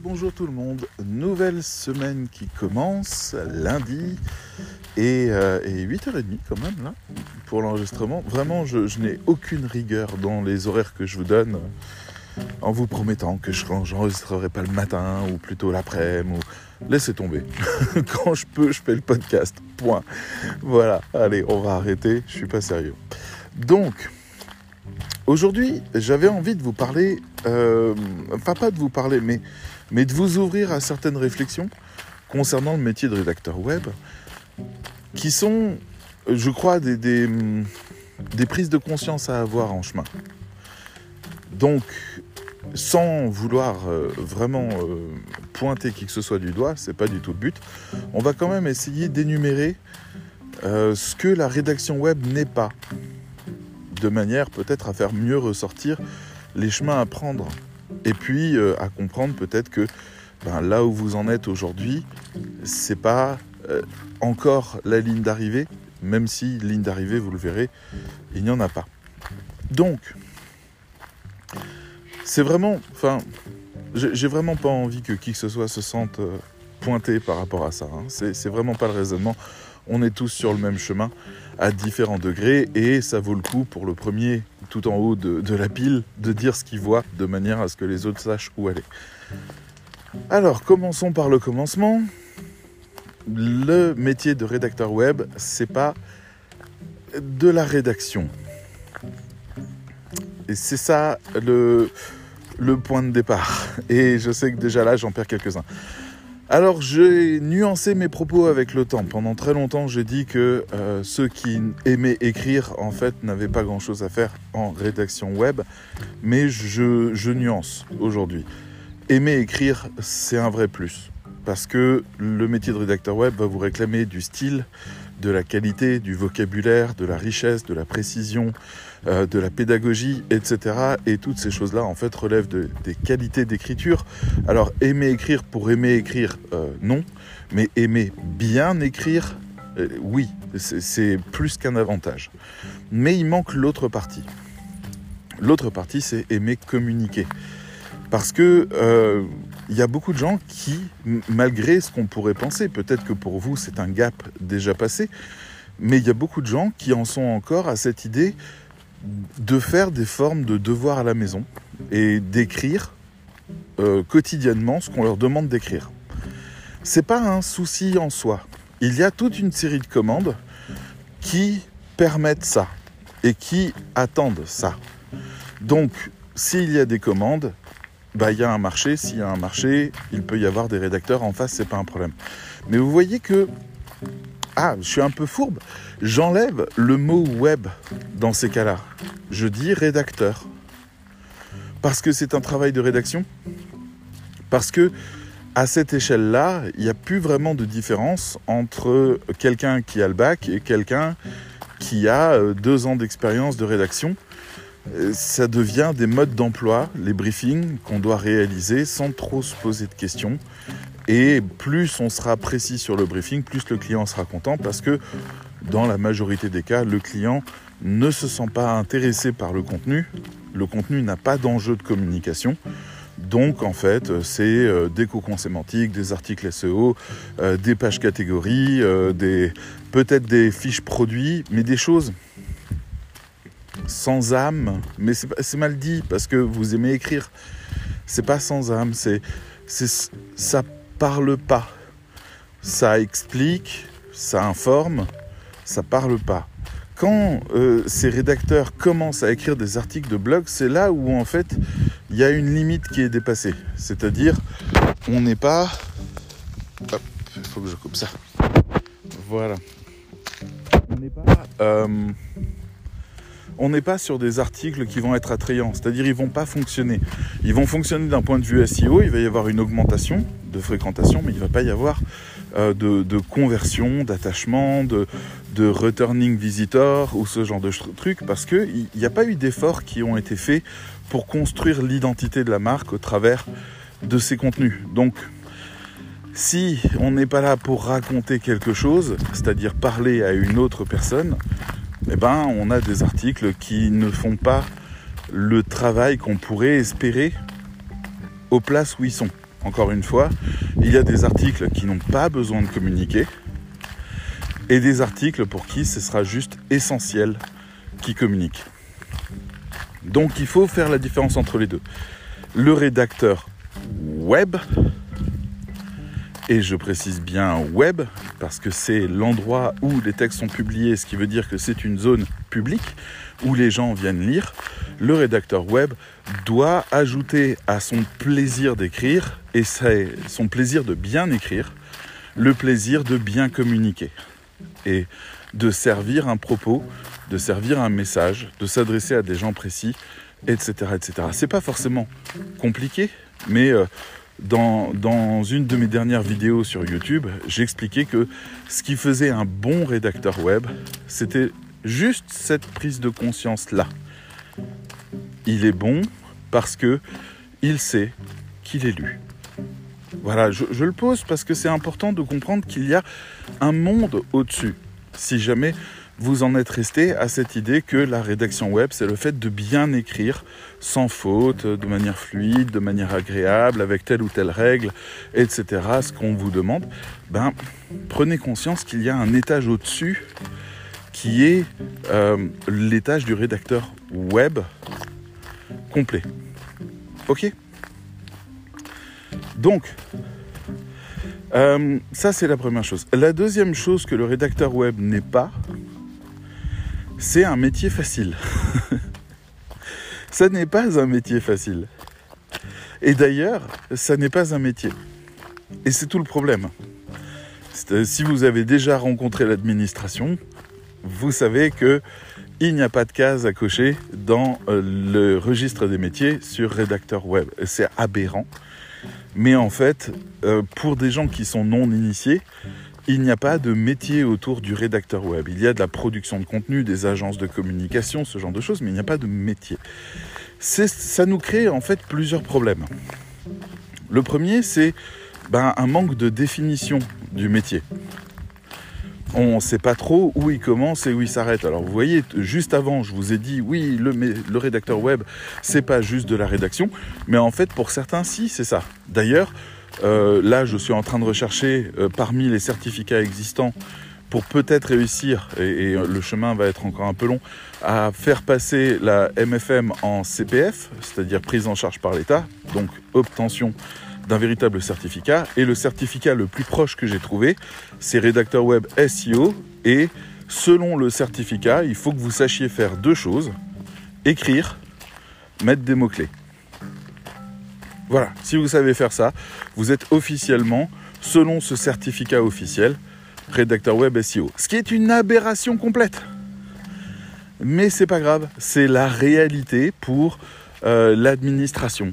Bonjour tout le monde, nouvelle semaine qui commence lundi et, euh, et 8h30 quand même là pour l'enregistrement. Vraiment je, je n'ai aucune rigueur dans les horaires que je vous donne en vous promettant que je n'enregistrerai pas le matin ou plutôt l'après-midi ou laissez tomber. Quand je peux, je fais le podcast. Point. Voilà, allez, on va arrêter, je suis pas sérieux. Donc, aujourd'hui, j'avais envie de vous parler, euh, enfin pas de vous parler, mais, mais de vous ouvrir à certaines réflexions concernant le métier de rédacteur web, qui sont, je crois, des, prises de conscience à avoir en chemin. Donc, sans vouloir euh, vraiment euh, pointer qui que ce soit du doigt, c'est pas du tout le but, on va quand même essayer d'énumérer euh, ce que la rédaction web n'est pas, de manière peut-être à faire mieux ressortir les chemins à prendre, et puis euh, à comprendre peut-être que ben, là où vous en êtes aujourd'hui, c'est pas euh, encore la ligne d'arrivée, même si ligne d'arrivée, vous le verrez, il n'y en a pas. Donc, c'est vraiment, enfin, j'ai vraiment pas envie que qui que ce soit se sente euh, pointé par rapport à ça. Hein. C'est vraiment pas le raisonnement. On est tous sur le même chemin à différents degrés et ça vaut le coup pour le premier tout en haut de, la pile de dire ce qu'il voit de manière à ce que les autres sachent où aller. Alors commençons par le commencement. Le métier de rédacteur web, c'est pas de la rédaction. Et c'est ça le point de départ. Et je sais que déjà là, j'en perds quelques-uns. Alors, j'ai nuancé mes propos avec le temps. Pendant très longtemps, j'ai dit que euh, ceux qui aimaient écrire, en fait, n'avaient pas grand-chose à faire en rédaction web. Mais je, je nuance aujourd'hui. Aimer écrire, c'est un vrai plus. Parce que le métier de rédacteur web va vous réclamer du style, de la qualité, du vocabulaire, de la richesse, de la précision, euh, de la pédagogie, etc. Et toutes ces choses-là, en fait, relèvent de, des qualités d'écriture. Alors, aimer écrire pour aimer écrire, euh, non. Mais aimer bien écrire, euh, oui, c'est plus qu'un avantage. Mais il manque l'autre partie. L'autre partie, c'est aimer communiquer. Parce que il y a beaucoup de gens qui, malgré ce qu'on pourrait penser, peut-être que pour vous c'est un gap déjà passé, mais il y a beaucoup de gens qui en sont encore à cette idée de faire des formes de devoirs à la maison et d'écrire euh, quotidiennement ce qu'on leur demande d'écrire. C'est pas un souci en soi. Il y a toute une série de commandes qui permettent ça et qui attendent ça. Donc, s'il y a des commandes, bah, il y a un marché. S'il y a un marché, il peut y avoir des rédacteurs en face, c'est pas un problème. Mais vous voyez que. Ah, je suis un peu fourbe. J'enlève le mot web dans ces cas-là. Je dis rédacteur. Parce que c'est un travail de rédaction. Parce que à cette échelle-là, il n'y a plus vraiment de différence entre quelqu'un qui a le bac et quelqu'un qui a euh, deux ans d'expérience de rédaction ça devient des modes d'emploi, les briefings qu'on doit réaliser sans trop se poser de questions. Et plus on sera précis sur le briefing, plus le client sera content parce que dans la majorité des cas, le client ne se sent pas intéressé par le contenu. Le contenu n'a pas d'enjeu de communication. Donc en fait, c'est euh, des cocons sémantiques, des articles SEO, euh, des pages catégories, euh, des peut-être des fiches produits, mais des choses sans âme, mais c'est mal dit parce que vous aimez écrire. C'est pas sans âme, c'est ça parle pas. Ça explique, ça informe, ça parle pas. Quand euh, ces rédacteurs commencent à écrire des articles de blog, c'est là où en fait il y a une limite qui est dépassée. C'est-à-dire, on n'est pas. Hop, il faut que je coupe ça. Voilà. On n'est pas. Euh, on n'est pas sur des articles qui vont être attrayants, c'est-à-dire ils vont pas fonctionner. Ils vont fonctionner d'un point de vue SEO, il va y avoir une augmentation de fréquentation, mais il ne va pas y avoir de, de, conversion, d'attachement, de, returning visitor ou ce genre de trucs, parce qu'il n'y a pas eu d'efforts qui ont été faits pour construire l'identité de la marque au travers de ces contenus. Donc, si on n'est pas là pour raconter quelque chose, c'est-à-dire parler à une autre personne, eh ben, on a des articles qui ne font pas le travail qu'on pourrait espérer aux places où ils sont, encore une fois, il y a des articles qui n'ont pas besoin de communiquer et des articles pour qui ce sera juste essentiel qui communiquent. Donc il faut faire la différence entre les deux. Le rédacteur web, et je précise bien web, parce que c'est l'endroit où les textes sont publiés, ce qui veut dire que c'est une zone publique où les gens viennent lire, le rédacteur web doit ajouter à son plaisir d'écrire, et c'est son plaisir de bien écrire, le plaisir de bien communiquer et de servir un propos, de servir un message, de s'adresser à des gens précis, etc. etc. C'est pas forcément compliqué, mais euh, dans, dans, une de mes dernières vidéos sur YouTube, j'expliquais que ce qui faisait un bon rédacteur web, c'était juste cette prise de conscience-là. Il est bon parce que il sait qu'il est lu. Voilà, je, le pose parce que c'est important de comprendre qu'il y a un monde au-dessus. Si jamais vous en êtes resté à cette idée que la rédaction web, c'est le fait de bien écrire sans faute, de manière fluide, de manière agréable, avec telle ou telle règle, etc., ce qu'on vous demande, ben, prenez conscience qu'il y a un étage au-dessus qui est euh, l'étage du rédacteur web complet. Ok? Donc, euh, ça c'est la première chose. La deuxième chose que le rédacteur web n'est pas, c'est un métier facile. ça n'est pas un métier facile. Et d'ailleurs, ça n'est pas un métier. Et c'est tout le problème. Si vous avez déjà rencontré l'administration, vous savez que il n'y a pas de case à cocher dans euh, le registre des métiers sur rédacteur web. C'est aberrant. Mais en fait, euh, pour des gens qui sont non initiés, il n'y a pas de métier autour du rédacteur web. Il y a de la production de contenu, des agences de communication, ce genre de choses, mais il n'y a pas de métier. Ça nous crée en fait plusieurs problèmes. Le premier, c'est ben, un manque de définition du métier. On ne sait pas trop où il commence et où il s'arrête. Alors vous voyez, juste avant, je vous ai dit, oui, le, rédacteur web, c'est pas juste de la rédaction, mais en fait, pour certains, si, c'est ça. D'ailleurs, euh, là, je suis en train de rechercher euh, parmi les certificats existants pour peut-être réussir, et, le chemin va être encore un peu long, à faire passer la MFM en CPF, c'est-à-dire prise en charge par l'État, donc obtention d'un véritable certificat. Et le certificat le plus proche que j'ai trouvé, c'est rédacteur web SEO. Et selon le certificat, il faut que vous sachiez faire deux choses écrire, mettre des mots-clés. Voilà, si vous savez faire ça, vous êtes officiellement, selon ce certificat officiel, rédacteur web SEO. Ce qui est une aberration complète. Mais c'est pas grave, c'est la réalité pour euh, l'administration.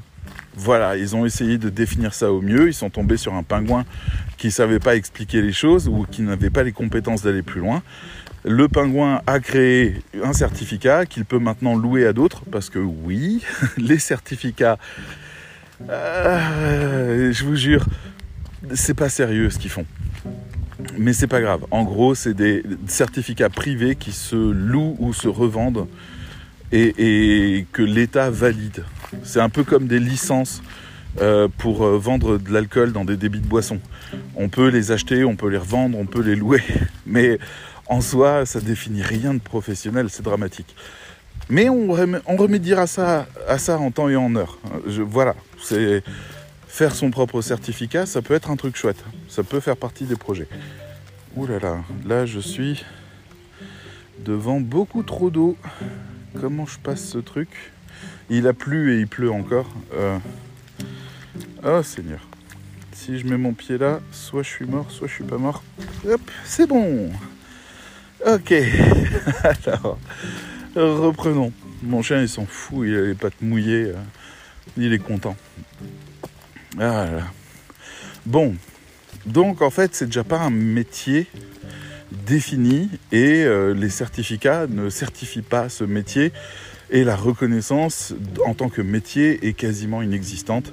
Voilà, ils ont essayé de définir ça au mieux. Ils sont tombés sur un pingouin qui ne savait pas expliquer les choses ou qui n'avait pas les compétences d'aller plus loin. Le pingouin a créé un certificat qu'il peut maintenant louer à d'autres parce que oui, les certificats euh, je vous jure, c'est pas sérieux ce qu'ils font. Mais c'est pas grave. En gros, c'est des certificats privés qui se louent ou se revendent et, que l'État valide. C'est un peu comme des licences euh, pour euh, vendre de l'alcool dans des débits de boissons. On peut les acheter, on peut les revendre, on peut les louer, mais en soi, ça définit rien de professionnel, c'est dramatique. Mais on, remédiera ça, à ça en temps et en heure. voilà, c'est faire son propre certificat, ça peut être un truc chouette. Ça peut faire partie des projets. Ouh là là, là je suis devant beaucoup trop d'eau. Comment je passe ce truc? Il a plu et il pleut encore. Euh, oh Seigneur. Si je mets mon pied là, soit je suis mort, soit je suis pas mort. Hop, c'est bon. Ok. Alors, reprenons. Mon chien il s'en fout, il a les pattes mouillées. Euh, il est content. Ah bon, donc en fait c'est déjà pas un métier défini et euh, les certificats ne certifient pas ce métier et la reconnaissance en tant que métier est quasiment inexistante.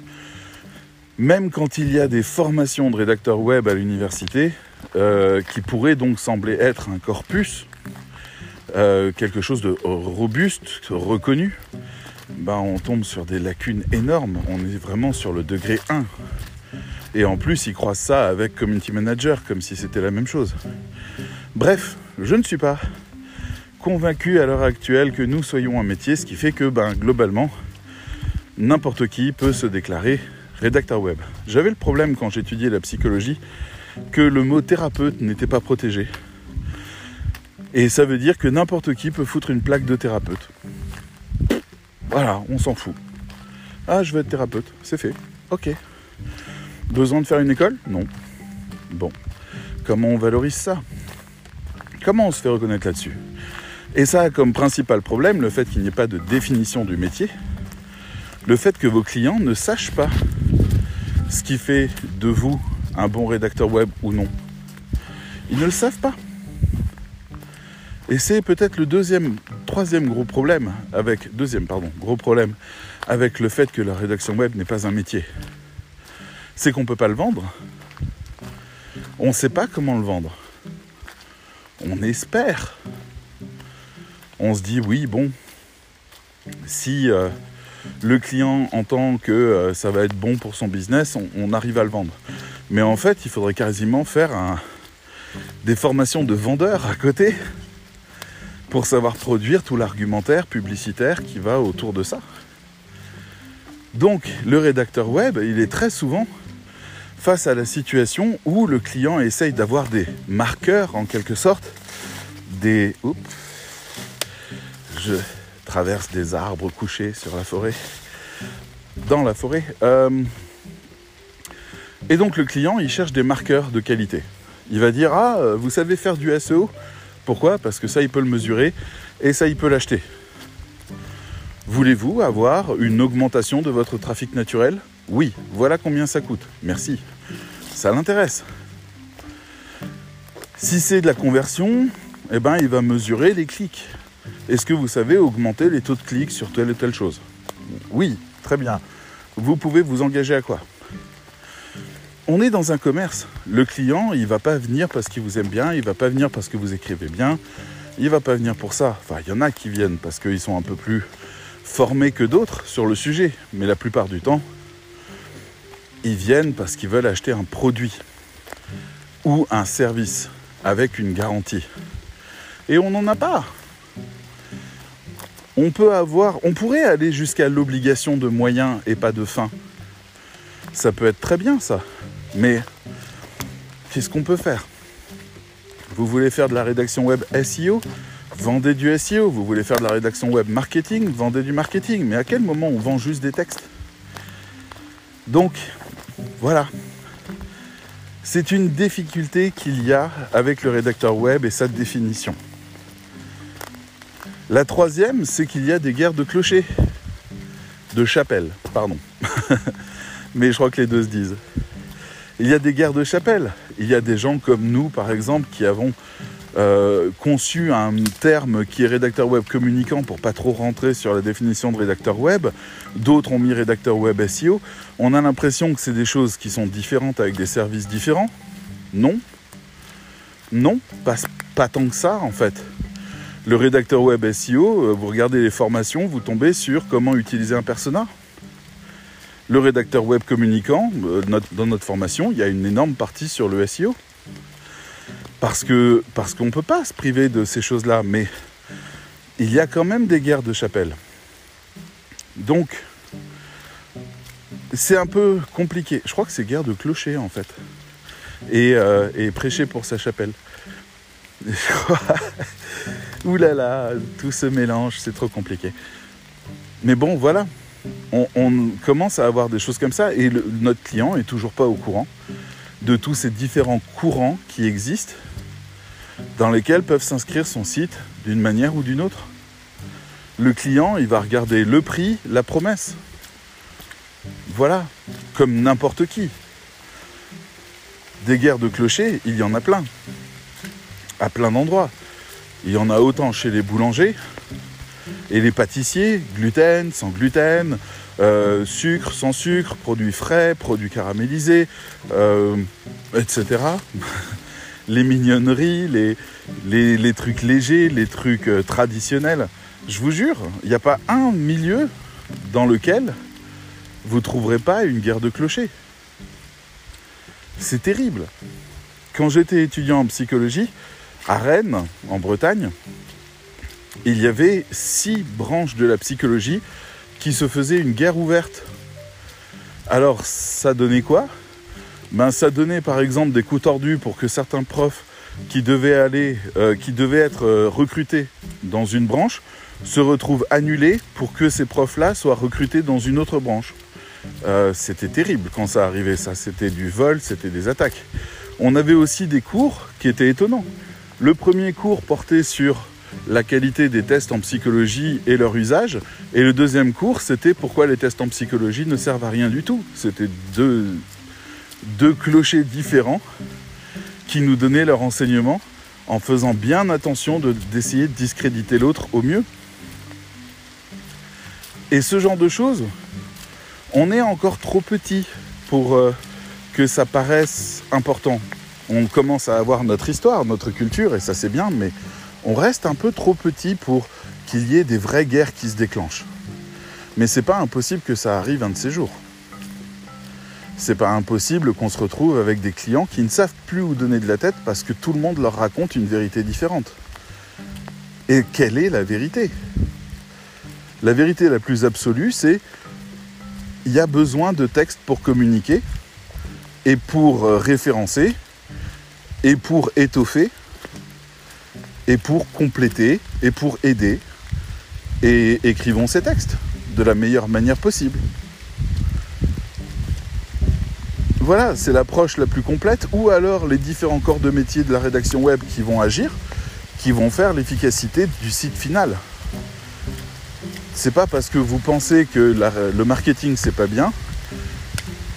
Même quand il y a des formations de rédacteurs web à l'université, euh, qui pourraient donc sembler être un corpus, euh, quelque chose de robuste, reconnu, ben, on tombe sur des lacunes énormes. On est vraiment sur le degré 1. Et en plus, ils croisent ça avec community manager, comme si c'était la même chose. Bref, je ne suis pas convaincu à l'heure actuelle que nous soyons un métier, ce qui fait que ben, globalement, n'importe qui peut se déclarer rédacteur web. J'avais le problème quand j'étudiais la psychologie que le mot thérapeute n'était pas protégé. Et ça veut dire que n'importe qui peut foutre une plaque de thérapeute. Voilà, on s'en fout. Ah, je veux être thérapeute, c'est fait. Ok. Besoin de faire une école? Non. Bon. Comment on valorise ça? Comment on se fait reconnaître là-dessus? Et ça a comme principal problème le fait qu'il n'y ait pas de définition du métier, le fait que vos clients ne sachent pas ce qui fait de vous un bon rédacteur web ou non. Ils ne le savent pas. Et c'est peut-être le deuxième, troisième gros problème avec, deuxième, pardon, gros problème avec le fait que la rédaction web n'est pas un métier. C'est qu'on ne peut pas le vendre. On ne sait pas comment le vendre. On espère. On se dit oui, bon, si euh, le client entend que euh, ça va être bon pour son business, on, arrive à le vendre. Mais en fait, il faudrait quasiment faire des formations de vendeurs à côté pour savoir produire tout l'argumentaire publicitaire qui va autour de ça. Donc, le rédacteur web, il est très souvent face à la situation où le client essaye d'avoir des marqueurs, en quelque sorte, des... Oups, je traverse des arbres couchés sur la forêt, dans la forêt. Euh, et donc le client, il cherche des marqueurs de qualité. Il va dire, ah, vous savez faire du SEO Pourquoi? Parce que ça, il peut le mesurer et ça, il peut l'acheter. Voulez-vous avoir une augmentation de votre trafic naturel? Oui, voilà combien ça coûte. Merci. Ça l'intéresse. Si c'est de la conversion, eh ben, il va mesurer les clics. Est-ce que vous savez augmenter les taux de clics sur telle ou telle chose? Oui, très bien. Vous pouvez vous engager à quoi? On est dans un commerce. Le client, il va pas venir parce qu'il vous aime bien, il va pas venir parce que vous écrivez bien, il va pas venir pour ça. Enfin, il y en a qui viennent parce qu'ils sont un peu plus formés que d'autres sur le sujet, mais la plupart du temps, ils viennent parce qu'ils veulent acheter un produit ou un service avec une garantie. Et on n'en a pas. On peut avoir, on pourrait aller jusqu'à l'obligation de moyens et pas de fin. Ça peut être très bien ça. Mais qu'est-ce qu'on peut faire? Vous voulez faire de la rédaction web SEO Vendez du SEO. Vous voulez faire de la rédaction web marketing? Vendez du marketing. Mais à quel moment on vend juste des textes? Donc, voilà. C'est une difficulté qu'il y a avec le rédacteur web et sa définition. La troisième, c'est qu'il y a des guerres de clochers. De chapelles, pardon. Mais je crois que les deux se disent. Il y a des guerres de chapelles. Il y a des gens comme nous, par exemple, qui avons euh, conçu un terme qui est rédacteur web communicant pour pas trop rentrer sur la définition de rédacteur web. D'autres ont mis rédacteur web SEO. On a l'impression que c'est des choses qui sont différentes avec des services différents. Non. Non, pas, pas tant que ça en fait le rédacteur web SEO, euh, vous regardez les formations, vous tombez sur comment utiliser un persona. Le rédacteur web communicant, euh, dans notre formation, il y a une énorme partie sur le SEO. Parce parce qu'on ne peut pas se priver de ces choses-là, mais il y a quand même des guerres de chapelle. Donc, c'est un peu compliqué. Je crois que c'est guerre de clocher en fait. Et, euh, et prêcher pour sa chapelle. Ouh là là, tout se mélange, c'est trop compliqué. Mais bon, voilà. On, commence à avoir des choses comme ça et notre client est toujours pas au courant de tous ces différents courants qui existent dans lesquels peuvent s'inscrire son site d'une manière ou d'une autre. Le client, il va regarder le prix, la promesse. Voilà, comme n'importe qui. Des guerres de clochers, il y en a plein. À plein d'endroits. Il y en a autant chez les boulangers et les pâtissiers, gluten, sans gluten, euh, sucre, sans sucre, produits frais, produits caramélisés, euh, etc. les mignonneries, les, les, trucs légers, les trucs euh, traditionnels. Je vous jure, il n'y a pas un milieu dans lequel vous ne trouverez pas une guerre de clochers. C'est terrible. Quand j'étais étudiant en psychologie, à Rennes, en Bretagne, il y avait six branches de la psychologie qui se faisaient une guerre ouverte. Alors, ça donnait quoi? Ben, Ça donnait par exemple des coups tordus pour que certains profs qui devaient, aller, euh, qui devaient être euh, recrutés dans une branche se retrouvent annulés pour que ces profs-là soient recrutés dans une autre branche. Euh, c'était terrible quand ça arrivait, ça. C'était du vol, c'était des attaques. On avait aussi des cours qui étaient étonnants. Le premier cours portait sur la qualité des tests en psychologie et leur usage. Et le deuxième cours, c'était pourquoi les tests en psychologie ne servent à rien du tout. C'était deux, clochers différents qui nous donnaient leur enseignement en faisant bien attention d'essayer de, discréditer l'autre au mieux. Et ce genre de choses, on est encore trop petit pour euh, que ça paraisse important. On commence à avoir notre histoire, notre culture, et ça c'est bien, mais on reste un peu trop petit pour qu'il y ait des vraies guerres qui se déclenchent. Mais c'est pas impossible que ça arrive un de ces jours. C'est pas impossible qu'on se retrouve avec des clients qui ne savent plus où donner de la tête parce que tout le monde leur raconte une vérité différente. Et quelle est la vérité? La vérité la plus absolue, c'est il y a besoin de textes pour communiquer et pour euh, référencer et pour étoffer et pour compléter et pour aider. Et écrivons ces textes de la meilleure manière possible. Voilà, c'est l'approche la plus complète, ou alors les différents corps de métier de la rédaction web qui vont agir, qui vont faire l'efficacité du site final. C'est pas parce que vous pensez que le marketing c'est pas bien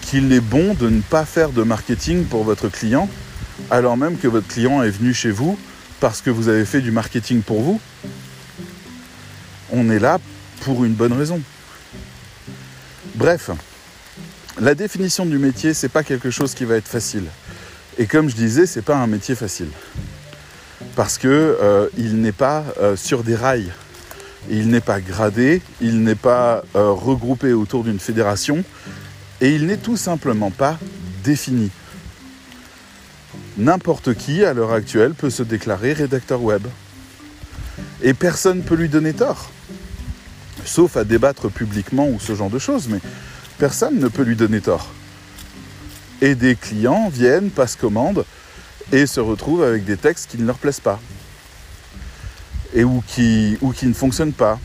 qu'il est bon de ne pas faire de marketing pour votre client, alors même que votre client est venu chez vous parce que vous avez fait du marketing pour vous. On est là pour une bonne raison. Bref, la définition du métier, c'est pas quelque chose qui va être facile. Et comme je disais, c'est pas un métier facile. Parce que euh, il n'est pas euh, sur des rails. Il n'est pas gradé, il n'est pas euh, regroupé autour d'une fédération et il n'est tout simplement pas défini. N'importe qui à l'heure actuelle peut se déclarer rédacteur web. Et personne ne peut lui donner tort. Sauf à débattre publiquement ou ce genre de choses, mais personne ne peut lui donner tort. Et des clients viennent, passent commande et se retrouvent avec des textes qui ne leur plaisent pas. Et ou qui, ou qui ne fonctionnent pas.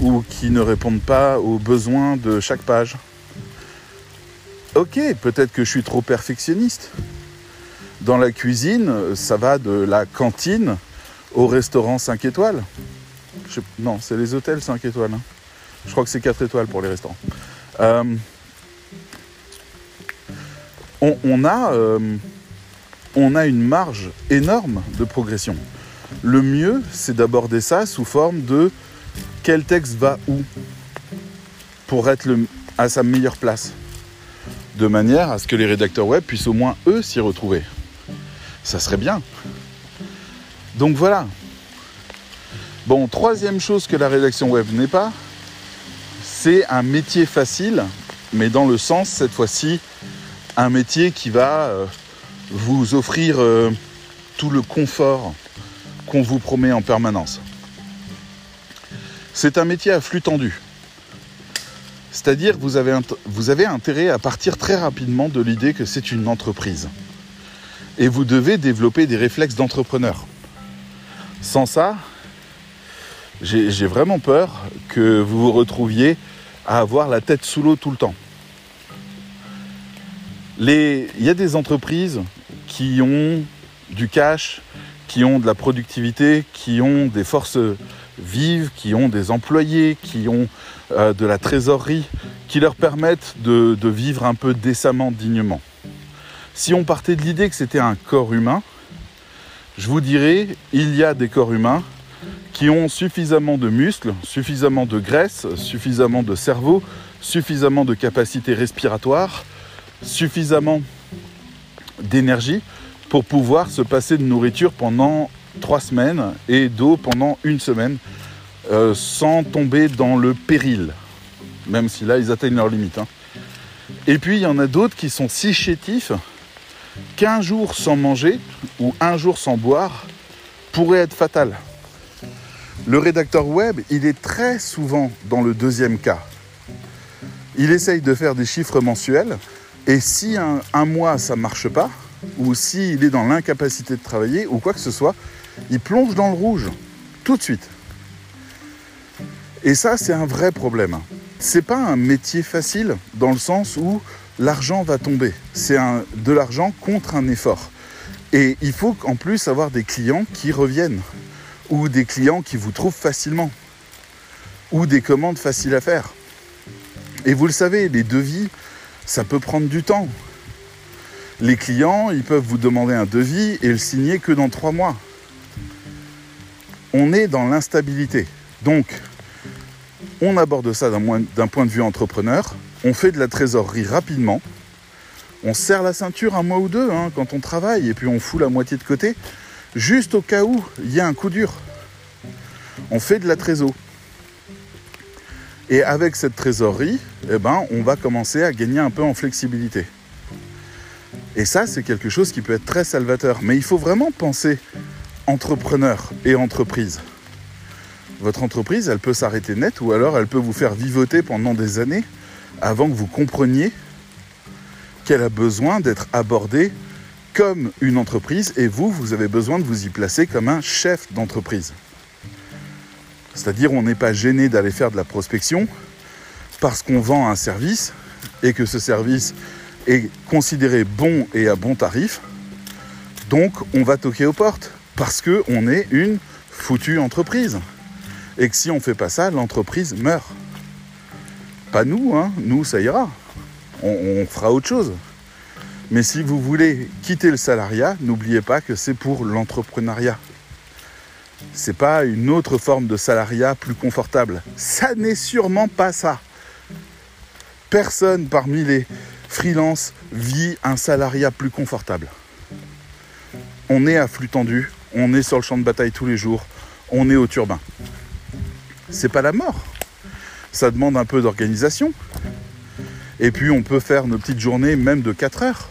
Ou qui ne répondent pas aux besoins de chaque page. Ok, peut-être que je suis trop perfectionniste. Dans la cuisine, ça va de la cantine au restaurant 5 étoiles. non, c'est les hôtels 5 étoiles. Hein. Je crois que c'est 4 étoiles pour les restaurants. Euh, on, a, euh, on a une marge énorme de progression. Le mieux, c'est d'aborder ça sous forme de quel texte va où pour être à sa meilleure place. De manière à ce que les rédacteurs web puissent au moins eux s'y retrouver. Ça serait bien. Donc voilà. Bon, troisième chose que la rédaction web n'est pas, c'est un métier facile, mais dans le sens, cette fois-ci, un métier qui va euh, vous offrir euh, tout le confort qu'on vous promet en permanence. C'est un métier à flux tendu. C'est-à-dire que vous avez, vous avez intérêt à partir très rapidement de l'idée que c'est une entreprise. Et vous devez développer des réflexes d'entrepreneur. Sans ça, j'ai vraiment peur que vous vous retrouviez à avoir la tête sous l'eau tout le temps. Il y a des entreprises qui ont du cash, qui ont de la productivité, qui ont des forces vives, qui ont des employés, qui ont euh, de la trésorerie, qui leur permettent de, de vivre un peu décemment, dignement. Si on partait de l'idée que c'était un corps humain, je vous dirais, il y a des corps humains qui ont suffisamment de muscles, suffisamment de graisse, suffisamment de cerveau, suffisamment de capacité respiratoire, suffisamment d'énergie pour pouvoir se passer de nourriture pendant trois semaines et d'eau pendant une semaine euh, sans tomber dans le péril, même si là ils atteignent leur limite. Hein. Et puis il y en a d'autres qui sont si chétifs qu'un jour sans manger ou un jour sans boire pourrait être fatal. Le rédacteur web, il est très souvent dans le deuxième cas. Il essaye de faire des chiffres mensuels et si un, mois ça ne marche pas, ou s'il est dans l'incapacité de travailler ou quoi que ce soit, il plonge dans le rouge tout de suite. Et ça, c'est un vrai problème. C'est pas un métier facile dans le sens où l'argent va tomber. C'est de l'argent contre un effort. Et il faut en plus avoir des clients qui reviennent, ou des clients qui vous trouvent facilement, ou des commandes faciles à faire. Et vous le savez, les devis, ça peut prendre du temps. Les clients, ils peuvent vous demander un devis et le signer que dans trois mois. On est dans l'instabilité. Donc, on aborde ça d'un point de vue entrepreneur. On fait de la trésorerie rapidement. On serre la ceinture un mois ou deux hein, quand on travaille et puis on fout la moitié de côté, juste au cas où il y a un coup dur. On fait de la trésorerie. Et avec cette trésorerie, eh ben, on va commencer à gagner un peu en flexibilité. Et ça, c'est quelque chose qui peut être très salvateur. Mais il faut vraiment penser entrepreneur et entreprise. Votre entreprise, elle peut s'arrêter net ou alors elle peut vous faire vivoter pendant des années avant que vous compreniez qu'elle a besoin d'être abordée comme une entreprise et vous, vous avez besoin de vous y placer comme un chef d'entreprise. C'est-à-dire on n'est pas gêné d'aller faire de la prospection parce qu'on vend un service et que ce service est considéré bon et à bon tarif. Donc on va toquer aux portes parce qu'on est une foutue entreprise. Et que si on ne fait pas ça, l'entreprise meurt. Pas nous, hein. nous ça ira. on fera autre chose. Mais si vous voulez quitter le salariat, n'oubliez pas que c'est pour l'entrepreneuriat c'est pas une autre forme de salariat plus confortable. Ça n'est sûrement pas ça. Personne parmi les freelances vit un salariat plus confortable. On est à flux tendu, on est sur le champ de bataille tous les jours, on est au turbin. C'est pas la mort. Ça demande un peu d'organisation. Et puis on peut faire nos petites journées même de 4 heures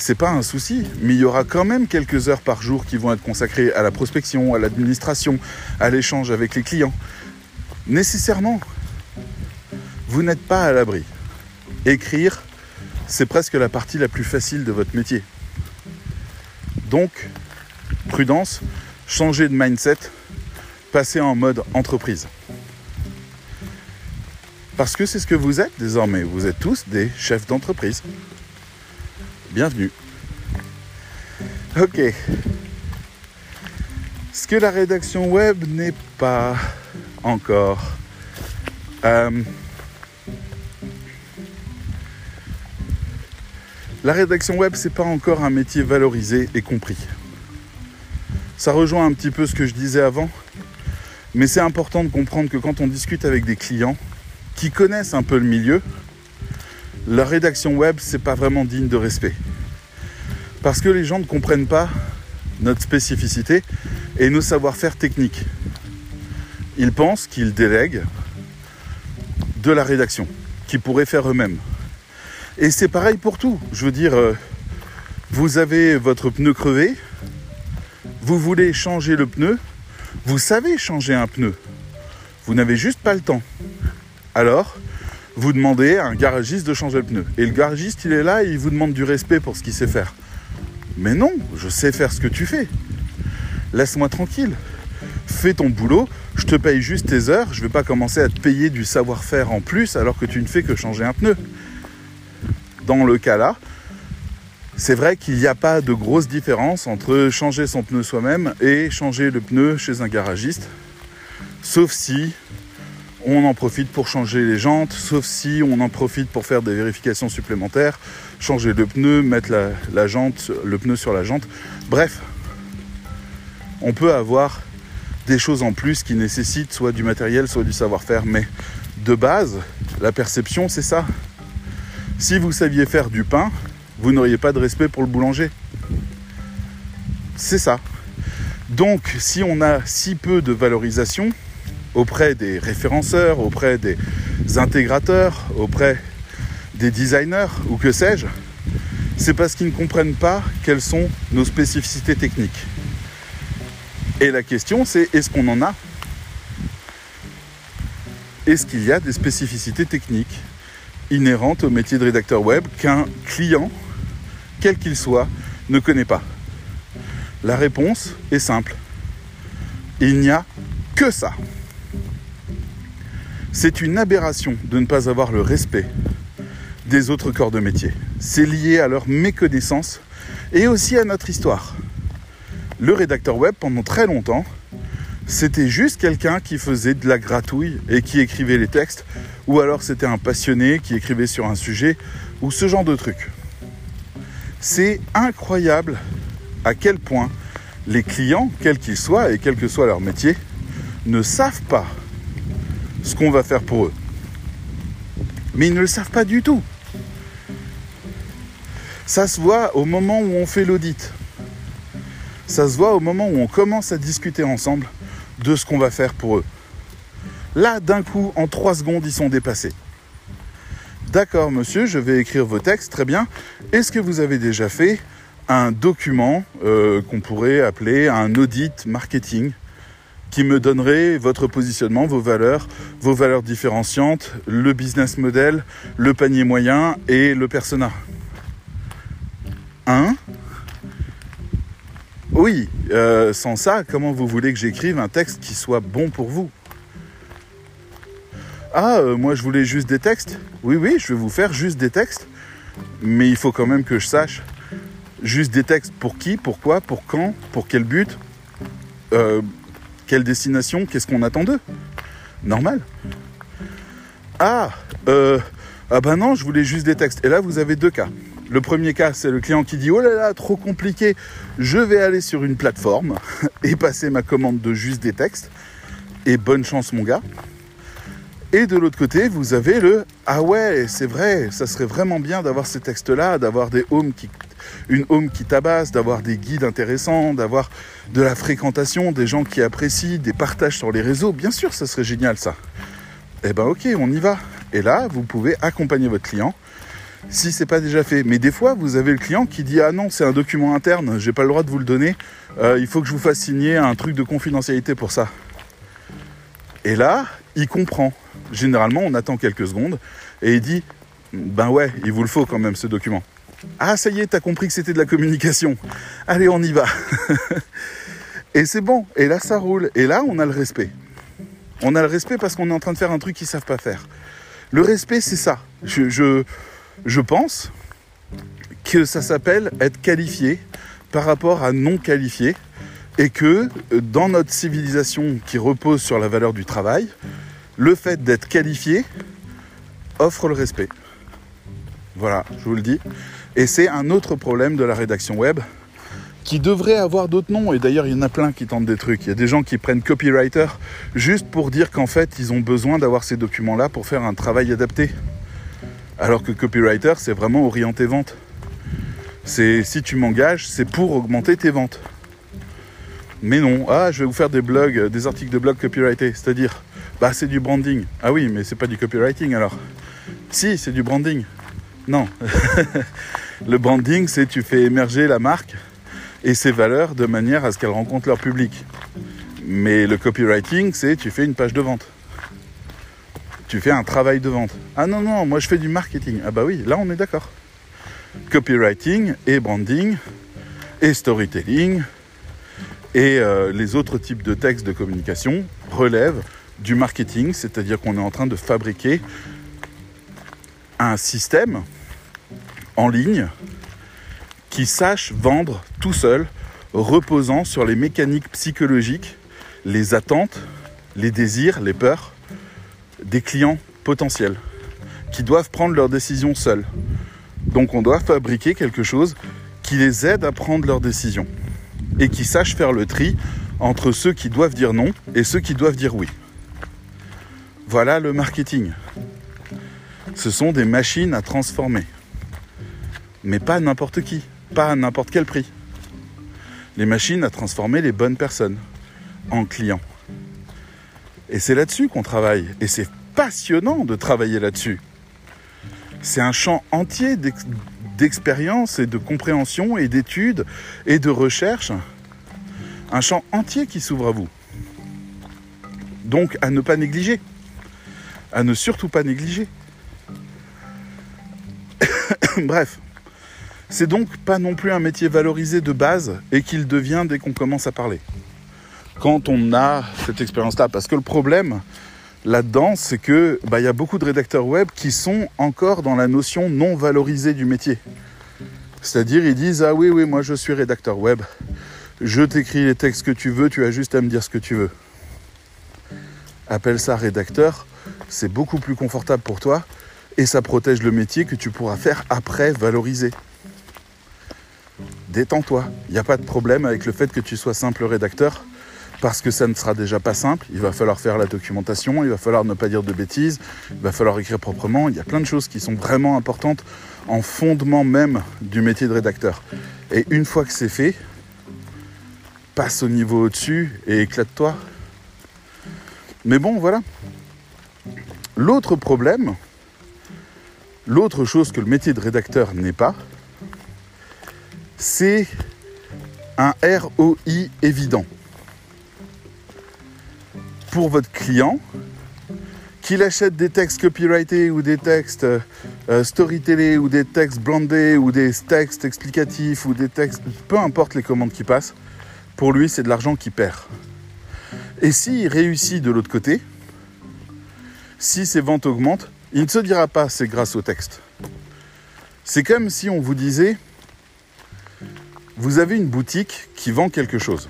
c'est pas un souci, mais il y aura quand même quelques heures par jour qui vont être consacrées à la prospection, à l'administration, à l'échange avec les clients. Nécessairement, vous n'êtes pas à l'abri. Écrire, c'est presque la partie la plus facile de votre métier. Donc, prudence, changez de mindset, passez en mode entreprise. Parce que c'est ce que vous êtes désormais. Vous êtes tous des chefs d'entreprise bienvenue. Ok. Ce que la rédaction web n'est pas encore. Euh, la rédaction web, c'est pas encore un métier valorisé et compris. Ça rejoint un petit peu ce que je disais avant, mais c'est important de comprendre que quand on discute avec des clients qui connaissent un peu le milieu, la rédaction web, c'est pas vraiment digne de respect. Parce que les gens ne comprennent pas notre spécificité et nos savoir-faire techniques. Ils pensent qu'ils délèguent de la rédaction, qu'ils pourraient faire eux-mêmes. Et c'est pareil pour tout. Je veux dire, euh, vous avez votre pneu crevé, vous voulez changer le pneu, vous savez changer un pneu, vous n'avez juste pas le temps. Alors, vous demandez à un garagiste de changer le pneu. Et le garagiste, il est là et il vous demande du respect pour ce qu'il sait faire. Mais non, je sais faire ce que tu fais. Laisse-moi tranquille. Fais ton boulot, je te paye juste tes heures, je ne vais pas commencer à te payer du savoir-faire en plus alors que tu ne fais que changer un pneu. Dans le cas là, c'est vrai qu'il n'y a pas de grosse différence entre changer son pneu soi-même et changer le pneu chez un garagiste. Sauf si on en profite pour changer les jantes, sauf si on en profite pour faire des vérifications supplémentaires, changer le pneu, mettre la, jante, le pneu sur la jante. Bref, on peut avoir des choses en plus qui nécessitent soit du matériel, soit du savoir-faire, mais de base, la perception, c'est ça. Si vous saviez faire du pain, vous n'auriez pas de respect pour le boulanger. C'est ça. Donc, si on a si peu de valorisation, auprès des référenceurs, auprès des intégrateurs, auprès des designers ou que sais-je, c'est parce qu'ils ne comprennent pas quelles sont nos spécificités techniques. Et la question, c'est est-ce qu'on en a Est-ce qu'il y a des spécificités techniques inhérentes au métier de rédacteur web qu'un client, quel qu'il soit, ne connaît pas? La réponse est simple. Il n'y a que ça. C'est une aberration de ne pas avoir le respect des autres corps de métier. C'est lié à leur méconnaissance et aussi à notre histoire. Le rédacteur web, pendant très longtemps, c'était juste quelqu'un qui faisait de la gratouille et qui écrivait les textes, ou alors c'était un passionné qui écrivait sur un sujet, ou ce genre de truc. C'est incroyable à quel point les clients, quels qu'ils soient et quel que soit leur métier, ne savent pas ce qu'on va faire pour eux. Mais ils ne le savent pas du tout. Ça se voit au moment où on fait l'audit. Ça se voit au moment où on commence à discuter ensemble de ce qu'on va faire pour eux. Là, d'un coup, en trois secondes, ils sont dépassés. D'accord, monsieur, je vais écrire vos textes, très bien. Est-ce que vous avez déjà fait un document euh, qu'on pourrait appeler un audit marketing qui me donnerait votre positionnement, vos valeurs, vos valeurs différenciantes, le business model, le panier moyen et le persona. Hein? Oui, euh, sans ça, comment vous voulez que j'écrive un texte qui soit bon pour vous? Ah, euh, moi je voulais juste des textes? Oui, oui, je vais vous faire juste des textes, mais il faut quand même que je sache. Juste des textes pour qui, pourquoi, pour quand, pour quel but, euh, quelle destination, qu'est-ce qu'on attend d'eux? Normal. Ah, euh, ah ben non, je voulais juste des textes. Et là, vous avez deux cas. Le premier cas, c'est le client qui dit Oh là là, trop compliqué, je vais aller sur une plateforme et passer ma commande de juste des textes. Et bonne chance, mon gars. Et de l'autre côté, vous avez le Ah ouais, c'est vrai, ça serait vraiment bien d'avoir ces textes-là, d'avoir des homes qui une home qui tabasse, d'avoir des guides intéressants, d'avoir de la fréquentation, des gens qui apprécient, des partages sur les réseaux. Bien sûr, ça serait génial ça. Eh ben ok, on y va. Et là, vous pouvez accompagner votre client si c'est pas déjà fait. Mais des fois, vous avez le client qui dit ah non, c'est un document interne, j'ai pas le droit de vous le donner. Euh, il faut que je vous fasse signer un truc de confidentialité pour ça. Et là, il comprend. Généralement, on attend quelques secondes et il dit ben ouais, il vous le faut quand même ce document. Ah, ça y est, t'as compris que c'était de la communication. Allez, on y va. et c'est bon. Et là, ça roule. Et là, on a le respect. On a le respect parce qu'on est en train de faire un truc qu'ils savent pas faire. Le respect, c'est ça. Je, je, je pense que ça s'appelle être qualifié par rapport à non qualifié et que dans notre civilisation qui repose sur la valeur du travail, le fait d'être qualifié offre le respect. Voilà, je vous le dis. Et c'est un autre problème de la rédaction web qui devrait avoir d'autres noms. Et d'ailleurs, il y en a plein qui tentent des trucs. Il y a des gens qui prennent copywriter juste pour dire qu'en fait, ils ont besoin d'avoir ces documents-là pour faire un travail adapté. Alors que copywriter, c'est vraiment orienté vente. C'est si tu m'engages, c'est pour augmenter tes ventes. Mais non, ah, je vais vous faire des blogs, des articles de blog copyrightés, c'est-à-dire, bah, c'est du branding. Ah oui, mais c'est pas du copywriting alors. Si, c'est du branding. Non. le branding, c'est tu fais émerger la marque et ses valeurs de manière à ce qu'elle rencontre leur public. Mais le copywriting, c'est tu fais une page de vente. Tu fais un travail de vente. Ah non, non, moi je fais du marketing. Ah bah oui, là on est d'accord. Copywriting et branding et storytelling et euh, les autres types de textes de communication relèvent du marketing, c'est-à-dire qu'on est en train de fabriquer un système en ligne qui sache vendre tout seul, reposant sur les mécaniques psychologiques, les attentes, les désirs, les peurs des clients potentiels qui doivent prendre leurs décisions seuls. Donc on doit fabriquer quelque chose qui les aide à prendre leurs décisions et qui sache faire le tri entre ceux qui doivent dire non et ceux qui doivent dire oui. Voilà le marketing. Ce sont des machines à transformer mais pas n'importe qui, pas à n'importe quel prix. Les machines à transformer les bonnes personnes en clients. Et c'est là-dessus qu'on travaille. Et c'est passionnant de travailler là-dessus. C'est un champ entier d'expérience et de compréhension et d'études et de recherche. Un champ entier qui s'ouvre à vous. Donc à ne pas négliger. À ne surtout pas négliger. Bref. C'est donc pas non plus un métier valorisé de base et qu'il devient dès qu'on commence à parler. Quand on a cette expérience-là. Parce que le problème, là-dedans, c'est que bah, y a beaucoup de rédacteurs web qui sont encore dans la notion non valorisée du métier. C'est-à-dire, ils disent Ah oui, oui, moi je suis rédacteur web, je t'écris les textes que tu veux, tu as juste à me dire ce que tu veux. Appelle ça rédacteur, c'est beaucoup plus confortable pour toi et ça protège le métier que tu pourras faire après valoriser. Détends-toi, il n'y a pas de problème avec le fait que tu sois simple rédacteur parce que ça ne sera déjà pas simple. Il va falloir faire la documentation, il va falloir ne pas dire de bêtises, il va falloir écrire proprement. Il y a plein de choses qui sont vraiment importantes en fondement même du métier de rédacteur. Et une fois que c'est fait, passe au niveau au-dessus et éclate-toi. Mais bon, voilà. L'autre problème, l'autre chose que le métier de rédacteur n'est pas, c'est un ROI évident pour votre client, qu'il achète des textes copyrightés ou des textes euh, storytellés ou des textes blendés ou des textes explicatifs ou des textes, peu importe les commandes qui passent, pour lui c'est de l'argent qui perd. Et s'il réussit de l'autre côté, si ses ventes augmentent, il ne se dira pas c'est grâce au texte. C'est comme si on vous disait, vous avez une boutique qui vend quelque chose.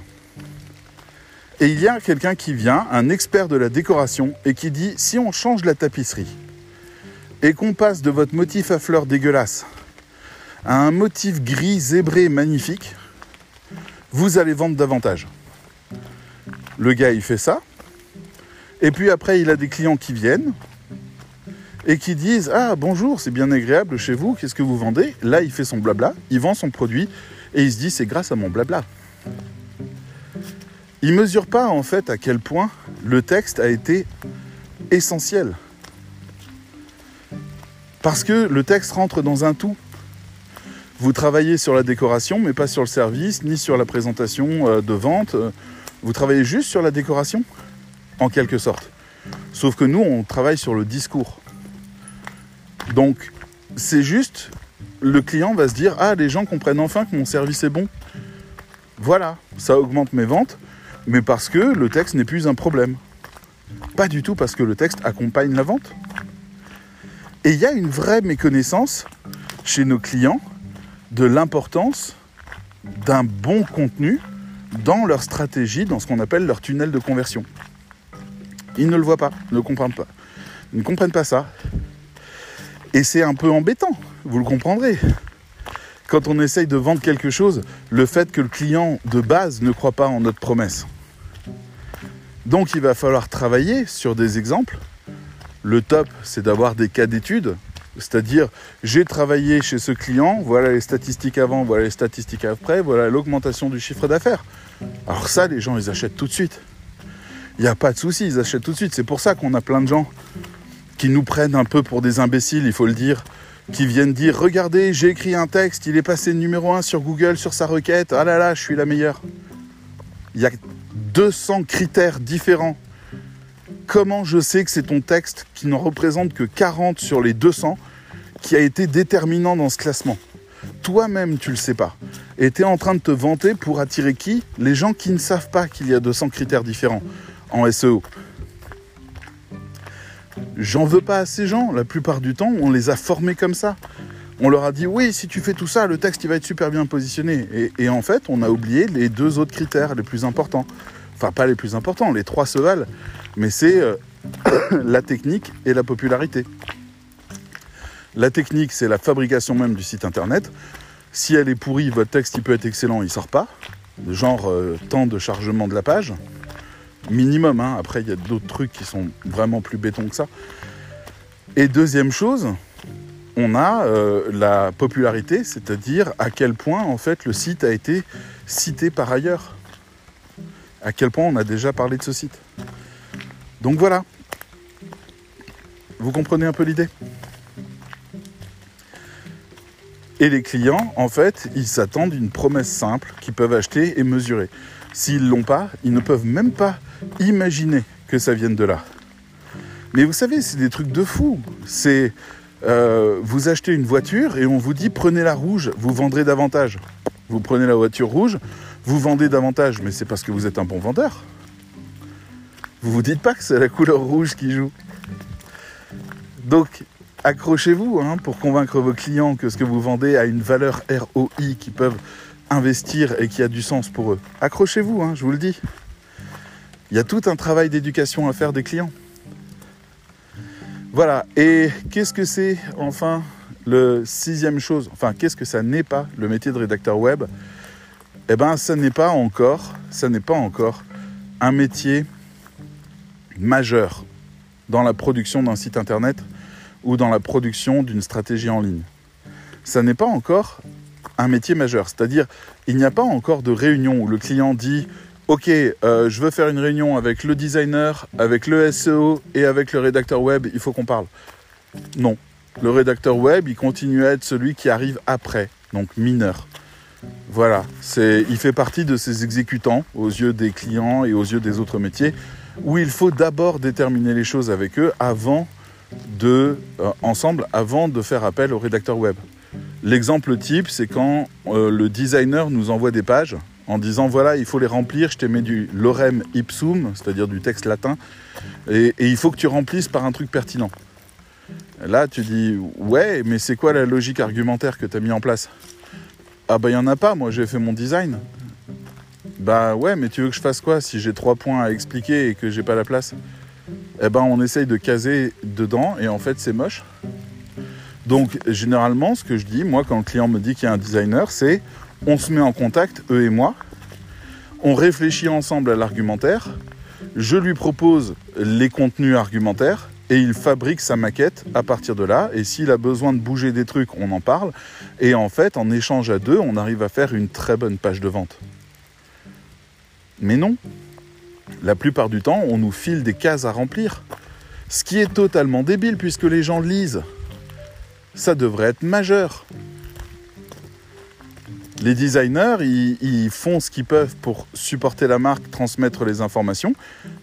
Et il y a quelqu'un qui vient, un expert de la décoration, et qui dit si on change la tapisserie et qu'on passe de votre motif à fleurs dégueulasse à un motif gris zébré magnifique, vous allez vendre davantage. Le gars, il fait ça. Et puis après, il a des clients qui viennent et qui disent Ah, bonjour, c'est bien agréable chez vous, qu'est-ce que vous vendez? Là, il fait son blabla, il vend son produit et il se dit C'est grâce à mon blabla. Il ne mesure pas en fait à quel point le texte a été essentiel. Parce que le texte rentre dans un tout. Vous travaillez sur la décoration, mais pas sur le service, ni sur la présentation euh, de vente. Vous travaillez juste sur la décoration, en quelque sorte. Sauf que nous, on travaille sur le discours. Donc, c'est juste, le client va se dire, ah, les gens comprennent enfin que mon service est bon. Voilà, ça augmente mes ventes mais parce que le texte n'est plus un problème. Pas du tout parce que le texte accompagne la vente. Et il y a une vraie méconnaissance chez nos clients de l'importance d'un bon contenu dans leur stratégie, dans ce qu'on appelle leur tunnel de conversion. Ils ne le voient pas, ne comprennent pas. Ne comprennent pas ça. Et c'est un peu embêtant, vous le comprendrez quand on essaye de vendre quelque chose, le fait que le client de base ne croit pas en notre promesse. Donc il va falloir travailler sur des exemples. Le top, c'est d'avoir des cas d'études, c'est-à-dire j'ai travaillé chez ce client, voilà les statistiques avant, voilà les statistiques après, voilà l'augmentation du chiffre d'affaires. Alors ça, les gens, ils achètent tout de suite. Il n'y a pas de souci, ils achètent tout de suite. C'est pour ça qu'on a plein de gens qui nous prennent un peu pour des imbéciles, il faut le dire, qui viennent dire Regardez, j'ai écrit un texte, il est passé numéro 1 sur Google sur sa requête, ah là là, je suis la meilleure. Il y a 200 critères différents. Comment je sais que c'est ton texte qui n'en représente que 40 sur les 200 qui a été déterminant dans ce classement? Toi-même, tu le sais pas. Et tu es en train de te vanter pour attirer qui? Les gens qui ne savent pas qu'il y a 200 critères différents en SEO. J'en veux pas à ces gens. La plupart du temps, on les a formés comme ça. On leur a dit oui, si tu fais tout ça, le texte il va être super bien positionné. Et, en fait, on a oublié les deux autres critères les plus importants. Enfin, pas les plus importants, les trois se valent. Mais c'est euh, la technique et la popularité. La technique, c'est la fabrication même du site internet. Si elle est pourrie, votre texte il peut être excellent, il sort pas. Genre euh, temps de chargement de la page minimum. Hein. Après, il y a d'autres trucs qui sont vraiment plus béton que ça. Et deuxième chose, on a euh, la popularité, c'est-à-dire à quel point en fait le site a été cité par ailleurs. À quel point on a déjà parlé de ce site. Donc voilà. Vous comprenez un peu l'idée? Et les clients, en fait, ils s'attendent une promesse simple qu'ils peuvent acheter et mesurer. S'ils l'ont pas, ils ne peuvent même pas imaginer que ça vienne de là. Mais vous savez, c'est des trucs de fou. C'est euh, vous achetez une voiture et on vous dit prenez la rouge, vous vendrez davantage. Vous prenez la voiture rouge, vous vendez davantage, mais c'est parce que vous êtes un bon vendeur. Vous vous dites pas que c'est la couleur rouge qui joue. Donc accrochez-vous hein, pour convaincre vos clients que ce que vous vendez a une valeur ROI qui peuvent investir et qui a du sens pour eux. Accrochez-vous, hein, je vous le dis. Il y a tout un travail d'éducation à faire des clients. Voilà, et qu'est-ce que c'est enfin le sixième chose, enfin qu'est-ce que ça n'est pas le métier de rédacteur web? Eh bien ça n'est pas encore, ça n'est pas encore un métier majeur dans la production d'un site internet ou dans la production d'une stratégie en ligne. Ça n'est pas encore un métier majeur, c'est-à-dire il n'y a pas encore de réunion où le client dit ok, euh, je veux faire une réunion avec le designer, avec le SEO et avec le rédacteur web, il faut qu'on parle. Non, le rédacteur web, il continue à être celui qui arrive après, donc mineur. Voilà, il fait partie de ces exécutants aux yeux des clients et aux yeux des autres métiers, où il faut d'abord déterminer les choses avec eux avant de, euh, ensemble, avant de faire appel au rédacteur web. L'exemple type, c'est quand euh, le designer nous envoie des pages en disant voilà, il faut les remplir, je t'ai mis du lorem ipsum, c'est-à-dire du texte latin, et, il faut que tu remplisses par un truc pertinent. Là, tu dis ouais, mais c'est quoi la logique argumentaire que tu as mis en place? Ah bah il n'y en a pas, moi j'ai fait mon design. Bah ouais, mais tu veux que je fasse quoi si j'ai trois points à expliquer et que j'ai pas la place? Eh ben on essaye de caser dedans et en fait c'est moche. Donc généralement, ce que je dis, moi, quand le client me dit qu'il y a un designer, c'est on se met en contact, eux et moi, on réfléchit ensemble à l'argumentaire, je lui propose les contenus argumentaires et il fabrique sa maquette à partir de là. Et s'il a besoin de bouger des trucs, on en parle. Et en fait, en échange à deux, on arrive à faire une très bonne page de vente. Mais non, la plupart du temps, on nous file des cases à remplir. Ce qui est totalement débile puisque les gens lisent ça devrait être majeur. Les designers, ils, font ce qu'ils peuvent pour supporter la marque, transmettre les informations,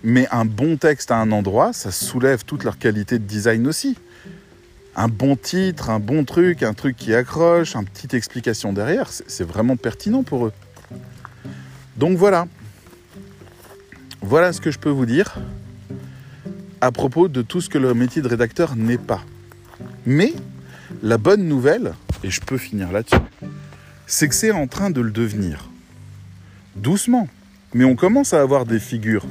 mais un bon texte à un endroit, ça soulève toute leur qualité de design aussi. Un bon titre, un bon truc, un truc qui accroche, une petite explication derrière, c'est vraiment pertinent pour eux. Donc voilà. Voilà ce que je peux vous dire à propos de tout ce que le métier de rédacteur n'est pas. Mais la bonne nouvelle, et je peux finir là-dessus, c'est que c'est en train de le devenir. Doucement. Mais on commence à avoir des figures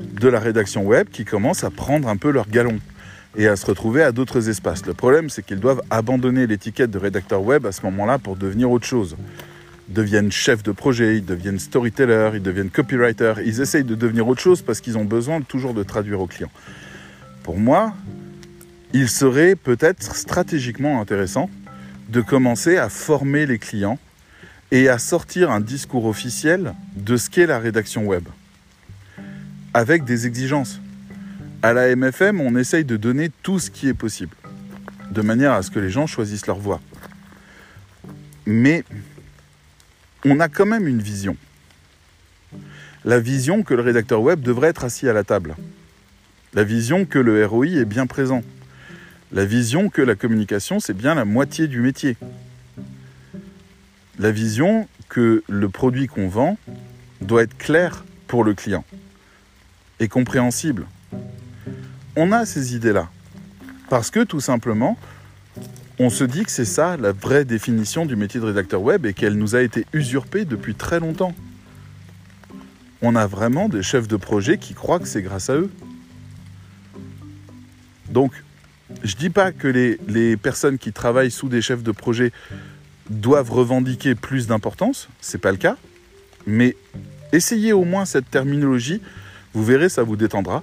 de la rédaction web qui commencent à prendre un peu leur galon et à se retrouver à d'autres espaces. Le problème, c'est qu'ils doivent abandonner l'étiquette de rédacteur web à ce moment-là pour devenir autre chose. Ils deviennent chefs de projet, ils deviennent storytellers, ils deviennent copywriters, ils essayent de devenir autre chose parce qu'ils ont besoin toujours de traduire aux clients. Pour moi, il serait peut-être stratégiquement intéressant de commencer à former les clients et à sortir un discours officiel de ce qu'est la rédaction web, avec des exigences. À la MFM, on essaye de donner tout ce qui est possible, de manière à ce que les gens choisissent leur voie. Mais on a quand même une vision. La vision que le rédacteur web devrait être assis à la table. La vision que le ROI est bien présent la vision que la communication, c'est bien la moitié du métier. La vision que le produit qu'on vend doit être clair pour le client et compréhensible. On a ces idées-là. Parce que tout simplement, on se dit que c'est ça la vraie définition du métier de rédacteur web et qu'elle nous a été usurpée depuis très longtemps. On a vraiment des chefs de projet qui croient que c'est grâce à eux. Donc, je dis pas que les, personnes qui travaillent sous des chefs de projet doivent revendiquer plus d'importance, c'est pas le cas, mais essayez au moins cette terminologie, vous verrez, ça vous détendra.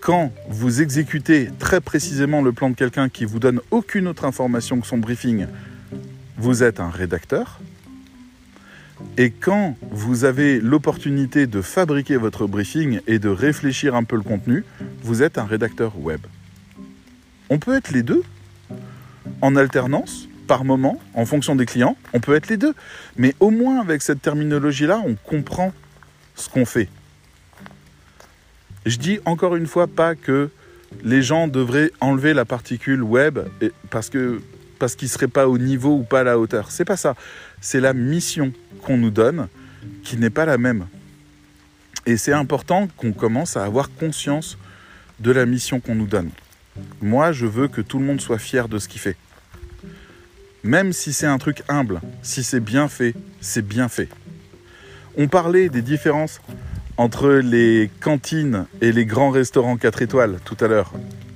Quand vous exécutez très précisément le plan de quelqu'un qui vous donne aucune autre information que son briefing, vous êtes un rédacteur. Et quand vous avez l'opportunité de fabriquer votre briefing et de réfléchir un peu le contenu, vous êtes un rédacteur web. On peut être les deux en alternance par moment, en fonction des clients, on peut être les deux. Mais au moins avec cette terminologie-là, on comprend ce qu'on fait. Je dis encore une fois pas que les gens devraient enlever la particule web parce que parce seraient pas au niveau ou pas à la hauteur. C'est pas ça. C'est la mission qu'on nous donne qui n'est pas la même. Et c'est important qu'on commence à avoir conscience de la mission qu'on nous donne. Moi, je veux que tout le monde soit fier de ce qu'il fait. Même si c'est un truc humble, si c'est bien fait, c'est bien fait. On parlait des différences entre les cantines et les grands restaurants 4 étoiles tout à l'heure.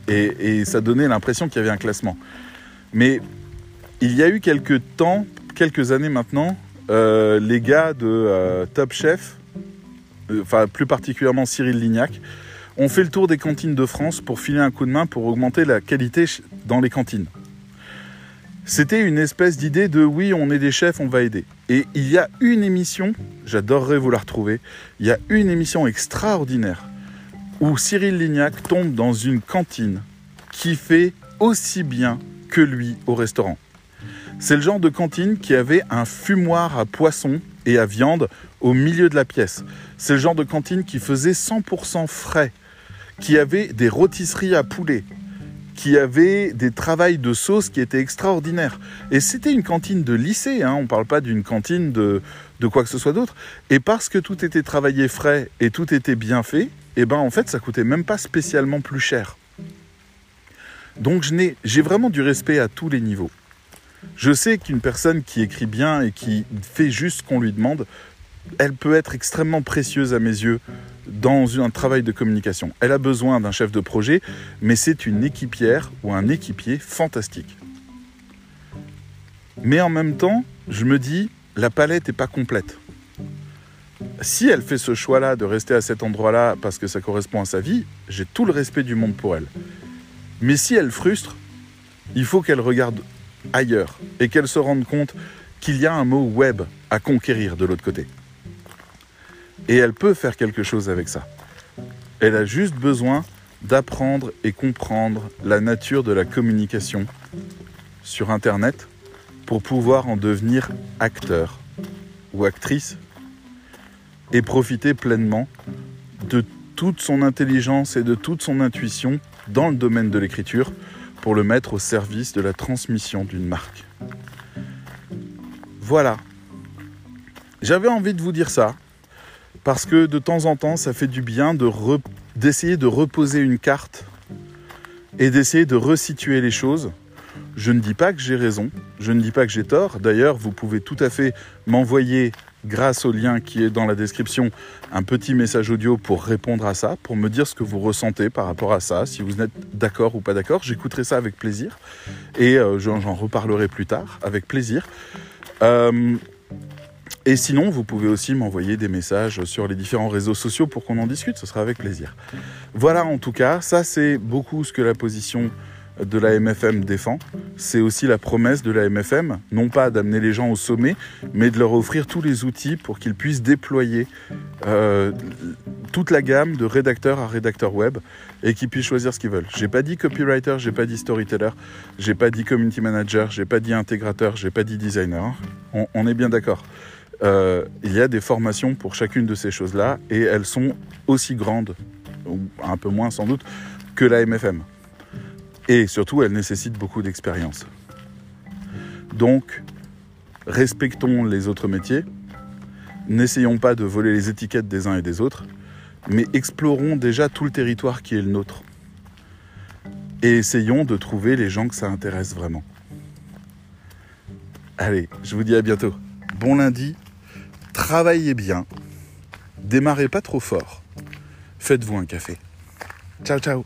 Et, ça donnait l'impression qu'il y avait un classement. Mais il y a eu quelques temps, quelques années maintenant, euh, les gars de euh, Top Chef, euh, enfin plus particulièrement Cyril Lignac, ont fait le tour des cantines de France pour filer un coup de main pour augmenter la qualité dans les cantines. C'était une espèce d'idée de oui, on est des chefs, on va aider. Et il y a une émission, j'adorerais vous la retrouver, il y a une émission extraordinaire où Cyril Lignac tombe dans une cantine qui fait aussi bien que lui au restaurant. C'est le genre de cantine qui avait un fumoir à poisson et à viande au milieu de la pièce. C'est le genre de cantine qui faisait 100% frais, qui avait des rôtisseries à poulet, qui avait des travails de sauce qui étaient extraordinaires. Et c'était une cantine de lycée, hein, on ne parle pas d'une cantine de, de, quoi que ce soit d'autre. Et parce que tout était travaillé frais et tout était bien fait, et eh ben en fait ça coûtait même pas spécialement plus cher. Donc j'ai vraiment du respect à tous les niveaux. Je sais qu'une personne qui écrit bien et qui fait juste ce qu'on lui demande, elle peut être extrêmement précieuse à mes yeux dans un travail de communication. Elle a besoin d'un chef de projet, mais c'est une équipière ou un équipier fantastique. Mais en même temps, je me dis, la palette n'est pas complète. Si elle fait ce choix-là de rester à cet endroit-là parce que ça correspond à sa vie, j'ai tout le respect du monde pour elle. Mais si elle frustre, il faut qu'elle regarde ailleurs et qu'elle se rende compte qu'il y a un mot web à conquérir de l'autre côté. Et elle peut faire quelque chose avec ça. Elle a juste besoin d'apprendre et comprendre la nature de la communication sur Internet pour pouvoir en devenir acteur ou actrice et profiter pleinement de toute son intelligence et de toute son intuition dans le domaine de l'écriture pour le mettre au service de la transmission d'une marque. Voilà. J'avais envie de vous dire ça parce que de temps en temps, ça fait du bien d'essayer de reposer une carte et d'essayer de resituer les choses. Je ne dis pas que j'ai raison, je ne dis pas que j'ai tort. D'ailleurs, vous pouvez tout à fait m'envoyer, grâce au lien qui est dans la description, un petit message audio pour répondre à ça, pour me dire ce que vous ressentez par rapport à ça, si vous êtes d'accord ou pas d'accord. J'écouterai ça avec plaisir et euh, j'en reparlerai plus tard avec plaisir. Euh, et sinon, vous pouvez aussi m'envoyer des messages sur les différents réseaux sociaux pour qu'on en discute, ce sera avec plaisir. Voilà en tout cas, ça c'est beaucoup ce que la position de la MFM défend. C'est aussi la promesse de la MFM, non pas d'amener les gens au sommet, mais de leur offrir tous les outils pour qu'ils puissent déployer euh, toute la gamme de rédacteurs à rédacteurs web et qu'ils puissent choisir ce qu'ils veulent. J'ai pas dit copywriter, j'ai pas dit storyteller, j'ai pas dit community manager, j'ai pas dit intégrateur, j'ai pas dit designer. on est bien d'accord. Euh, il y a des formations pour chacune de ces choses-là et elles sont aussi grandes, un peu moins sans doute, que la MFM. Et surtout, elles nécessitent beaucoup d'expérience. Donc, respectons les autres métiers, n'essayons pas de voler les étiquettes des uns et des autres, mais explorons déjà tout le territoire qui est le nôtre. Et essayons de trouver les gens que ça intéresse vraiment. Allez, je vous dis à bientôt. Bon lundi Travaillez bien. Démarrez pas trop fort. Faites-vous un café. Ciao, ciao.